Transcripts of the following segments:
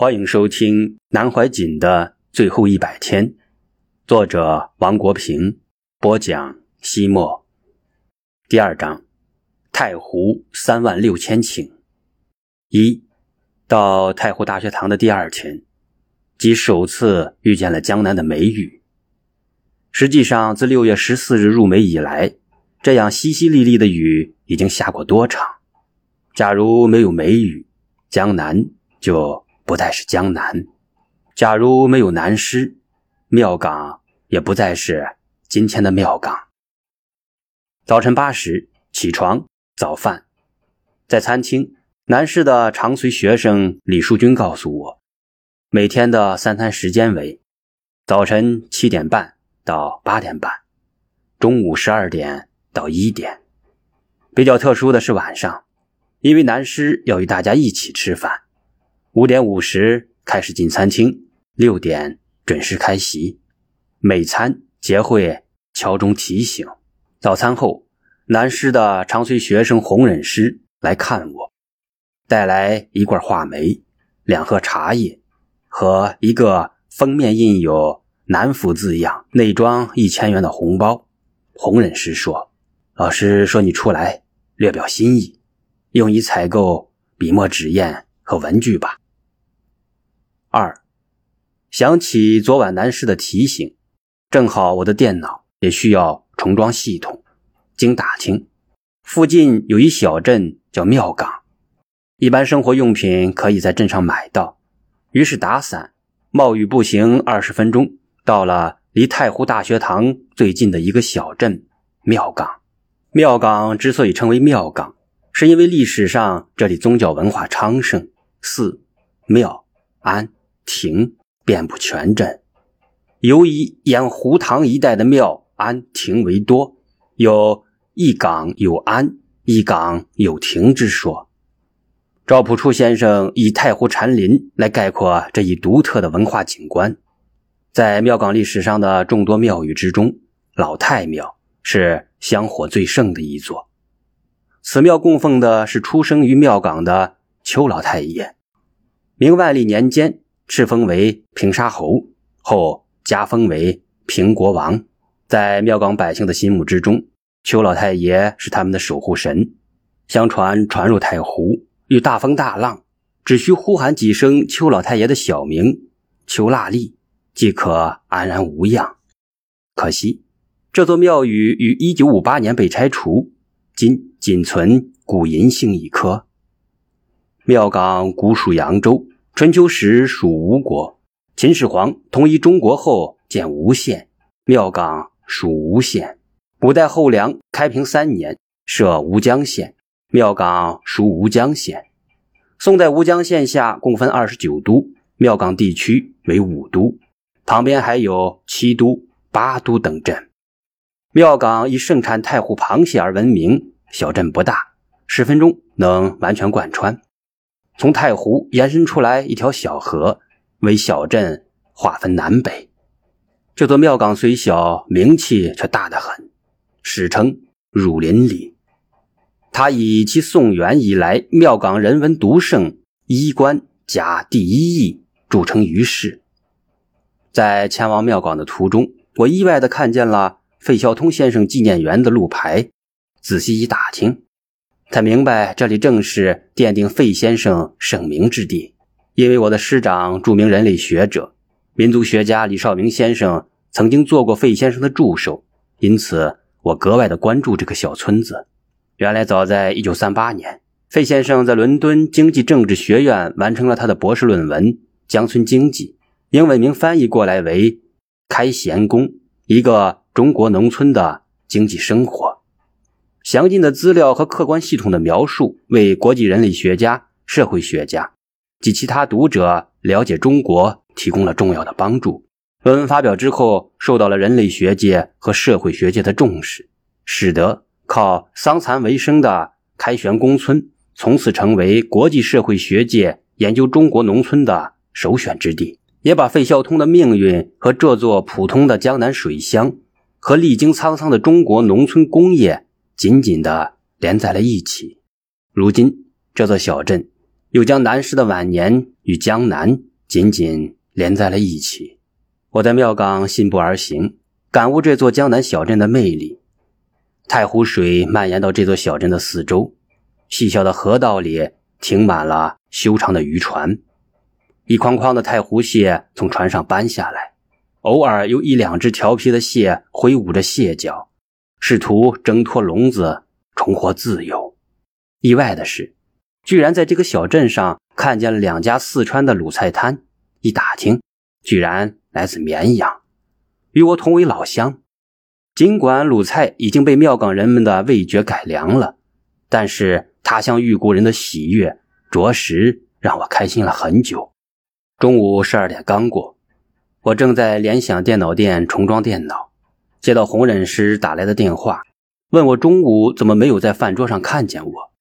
欢迎收听南怀瑾的最后一百天，作者王国平播讲。西莫第二章，太湖三万六千顷。一到太湖大学堂的第二天，即首次遇见了江南的梅雨。实际上，自六月十四日入梅以来，这样淅淅沥沥的雨已经下过多场。假如没有梅雨，江南就。不再是江南，假如没有南师，庙岗也不再是今天的庙岗。早晨八时起床早饭，在餐厅，南师的长随学生李树军告诉我，每天的三餐时间为早晨七点半到八点半，中午十二点到一点。比较特殊的是晚上，因为南师要与大家一起吃饭。五点五十开始进餐厅，六点准时开席。每餐皆会敲钟提醒。早餐后，南师的长随学生洪忍师来看我，带来一罐话梅、两盒茶叶和一个封面印有“南府”字样、内装一千元的红包。洪忍师说：“老师说你出来，略表心意，用以采购笔墨纸砚和文具吧。”二，想起昨晚南师的提醒，正好我的电脑也需要重装系统。经打听，附近有一小镇叫庙岗，一般生活用品可以在镇上买到。于是打伞，冒雨步行二十分钟，到了离太湖大学堂最近的一个小镇庙岗。庙岗之所以称为庙岗，是因为历史上这里宗教文化昌盛，寺、庙、庵。亭遍布全镇，尤以沿湖塘一带的庙庵亭为多，有一岗有庵，一岗有亭之说。赵朴初先生以太湖禅林来概括这一独特的文化景观。在庙港历史上的众多庙宇之中，老太庙是香火最盛的一座。此庙供奉的是出生于庙港的邱老太爷。明万历年间。敕封为平沙侯，后加封为平国王。在庙岗百姓的心目之中，邱老太爷是他们的守护神。相传，船入太湖遇大风大浪，只需呼喊几声邱老太爷的小名“邱腊利”，即可安然无恙。可惜，这座庙宇于1958年被拆除，今仅存古银杏一棵。庙港古属扬州。春秋时属吴国，秦始皇统一中国后建吴县，庙港属吴县。五代后梁开平三年设吴江县，庙港属吴江县。宋代吴江县下共分二十九都，庙港地区为五都，旁边还有七都、八都等镇。庙港以盛产太湖螃蟹而闻名，小镇不大，十分钟能完全贯穿。从太湖延伸出来一条小河，为小镇划分南北。这座庙岗虽小，名气却大得很，史称儒林里。它以其宋元以来庙岗人文独盛、衣冠甲第一义著称于世。在前往庙岗的途中，我意外地看见了费孝通先生纪念园的路牌，仔细一打听。才明白，这里正是奠定费先生盛名之地。因为我的师长、著名人类学者、民族学家李少明先生曾经做过费先生的助手，因此我格外的关注这个小村子。原来，早在1938年，费先生在伦敦经济政治学院完成了他的博士论文《乡村经济》，英文名翻译过来为《开贤宫：一个中国农村的经济生活》。详尽的资料和客观系统的描述，为国际人类学家、社会学家及其他读者了解中国提供了重要的帮助。论文发表之后，受到了人类学界和社会学界的重视，使得靠桑蚕为生的开玄宫村从此成为国际社会学界研究中国农村的首选之地，也把费孝通的命运和这座普通的江南水乡和历经沧桑的中国农村工业。紧紧地连在了一起。如今，这座小镇又将南师的晚年与江南紧紧连在了一起。我在庙岗信步而行，感悟这座江南小镇的魅力。太湖水蔓延到这座小镇的四周，细小的河道里停满了修长的渔船，一筐筐的太湖蟹从船上搬下来，偶尔有一两只调皮的蟹挥舞着蟹脚，试图挣脱笼子，重获自由。意外的是，居然在这个小镇上看见了两家四川的卤菜摊，一打听，居然来自绵阳，与我同为老乡。尽管鲁菜已经被庙岗人们的味觉改良了，但是他乡遇故人的喜悦，着实让我开心了很久。中午十二点刚过，我正在联想电脑店重装电脑，接到红忍师打来的电话，问我中午怎么没有在饭桌上看见我。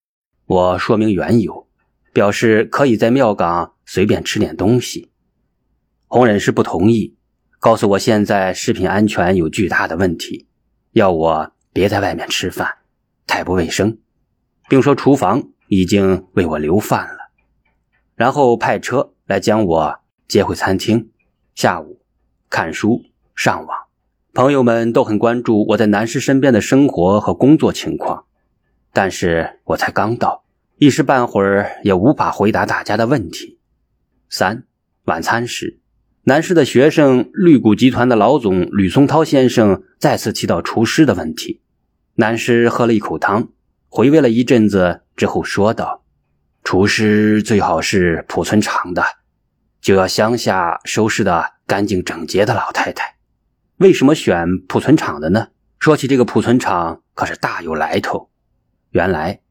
我说明缘由，表示可以在庙岗随便吃点东西。红忍师不同意，告诉我现在食品安全有巨大的问题。要我别在外面吃饭，太不卫生，并说厨房已经为我留饭了，然后派车来将我接回餐厅。下午看书上网，朋友们都很关注我在南师身边的生活和工作情况，但是我才刚到，一时半会儿也无法回答大家的问题。三晚餐时。南师的学生绿谷集团的老总吕松涛先生再次提到厨师的问题。南师喝了一口汤，回味了一阵子之后说道：“厨师最好是濮存厂的，就要乡下收拾的干净整洁的老太太。为什么选濮存厂的呢？说起这个濮存厂，可是大有来头。原来，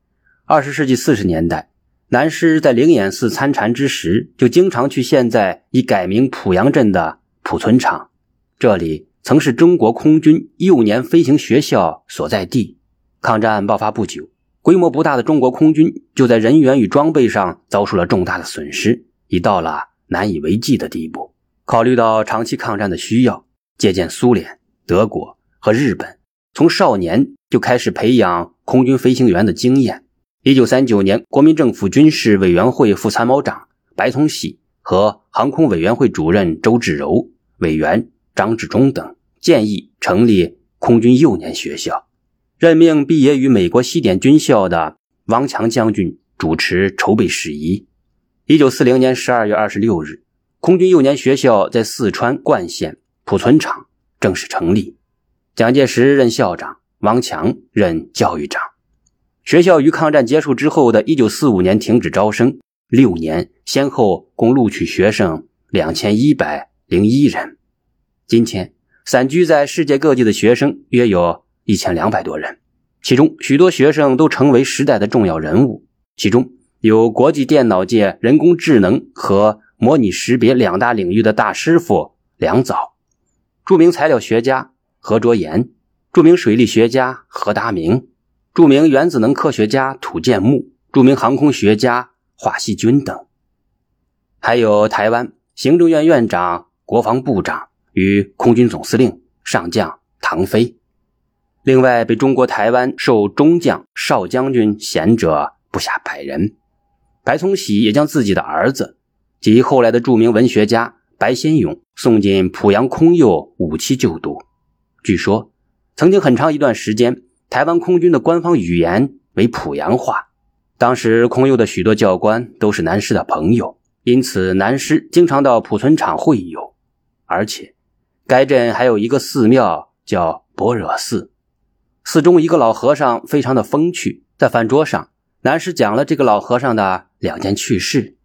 二十世纪四十年代。”南师在灵岩寺参禅之时，就经常去现在已改名濮阳镇的濮存厂。这里曾是中国空军幼年飞行学校所在地。抗战爆发不久，规模不大的中国空军就在人员与装备上遭受了重大的损失，已到了难以为继的地步。考虑到长期抗战的需要，借鉴苏联、德国和日本，从少年就开始培养空军飞行员的经验。一九三九年，国民政府军事委员会副参谋长白崇禧和航空委员会主任周志柔、委员张治中等建议成立空军幼年学校，任命毕业于美国西点军校的汪强将军主持筹备事宜。一九四零年十二月二十六日，空军幼年学校在四川灌县濮存厂正式成立，蒋介石任校长，王强任教育长。学校于抗战结束之后的一九四五年停止招生，六年先后共录取学生两千一百零一人。今天散居在世界各地的学生约有一千两百多人，其中许多学生都成为时代的重要人物。其中有国际电脑界人工智能和模拟识别两大领域的大师傅梁藻，著名材料学家何卓岩，著名水利学家何达明。著名原子能科学家土建木、著名航空学家华西军等，还有台湾行政院院长、国防部长与空军总司令上将唐飞。另外，被中国台湾授中将、少将军衔者不下百人。白崇禧也将自己的儿子及后来的著名文学家白先勇送进濮阳空幼五期就读。据说，曾经很长一段时间。台湾空军的官方语言为濮阳话。当时空优的许多教官都是南师的朋友，因此南师经常到濮存厂会友。而且，该镇还有一个寺庙叫般若寺，寺中一个老和尚非常的风趣。在饭桌上，南师讲了这个老和尚的两件趣事。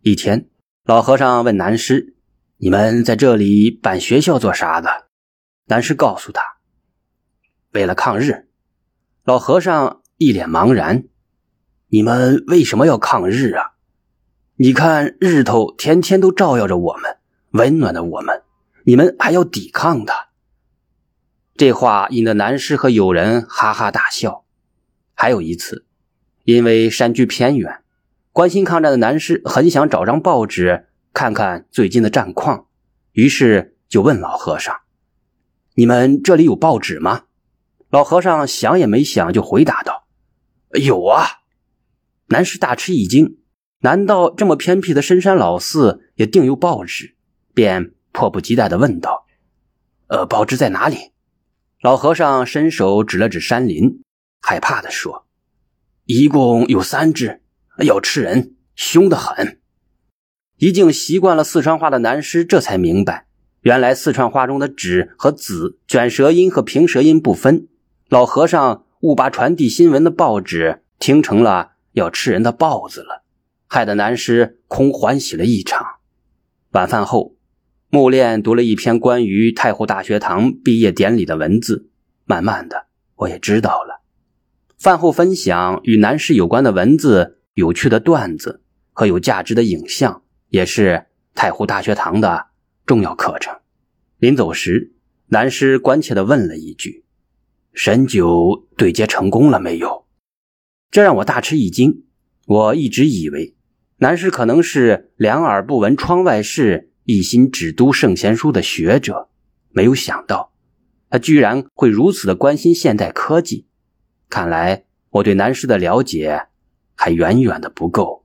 一天，老和尚问南师：“你们在这里办学校做啥的？”南师告诉他：“为了抗日。”老和尚一脸茫然：“你们为什么要抗日啊？你看日头天天都照耀着我们，温暖的我们，你们还要抵抗的？”这话引得南师和友人哈哈大笑。还有一次，因为山居偏远，关心抗战的南师很想找张报纸看看最近的战况，于是就问老和尚：“你们这里有报纸吗？”老和尚想也没想就回答道：“有啊。”南师大吃一惊：“难道这么偏僻的深山老寺也定有报纸，便迫不及待地问道：“呃，报纸在哪里？”老和尚伸手指了指山林，害怕地说：“一共有三只，要吃人，凶得很。”已经习惯了四川话的南师这才明白，原来四川话中的“纸”和“子”卷舌音和平舌音不分。老和尚误把传递新闻的报纸听成了要吃人的豹子了，害得南师空欢喜了一场。晚饭后。木炼读了一篇关于太湖大学堂毕业典礼的文字，慢慢的，我也知道了。饭后分享与南师有关的文字、有趣的段子和有价值的影像，也是太湖大学堂的重要课程。临走时，南师关切地问了一句：“神九对接成功了没有？”这让我大吃一惊。我一直以为南师可能是两耳不闻窗外事。一心只读圣贤书的学者，没有想到他居然会如此的关心现代科技。看来我对南师的了解还远远的不够。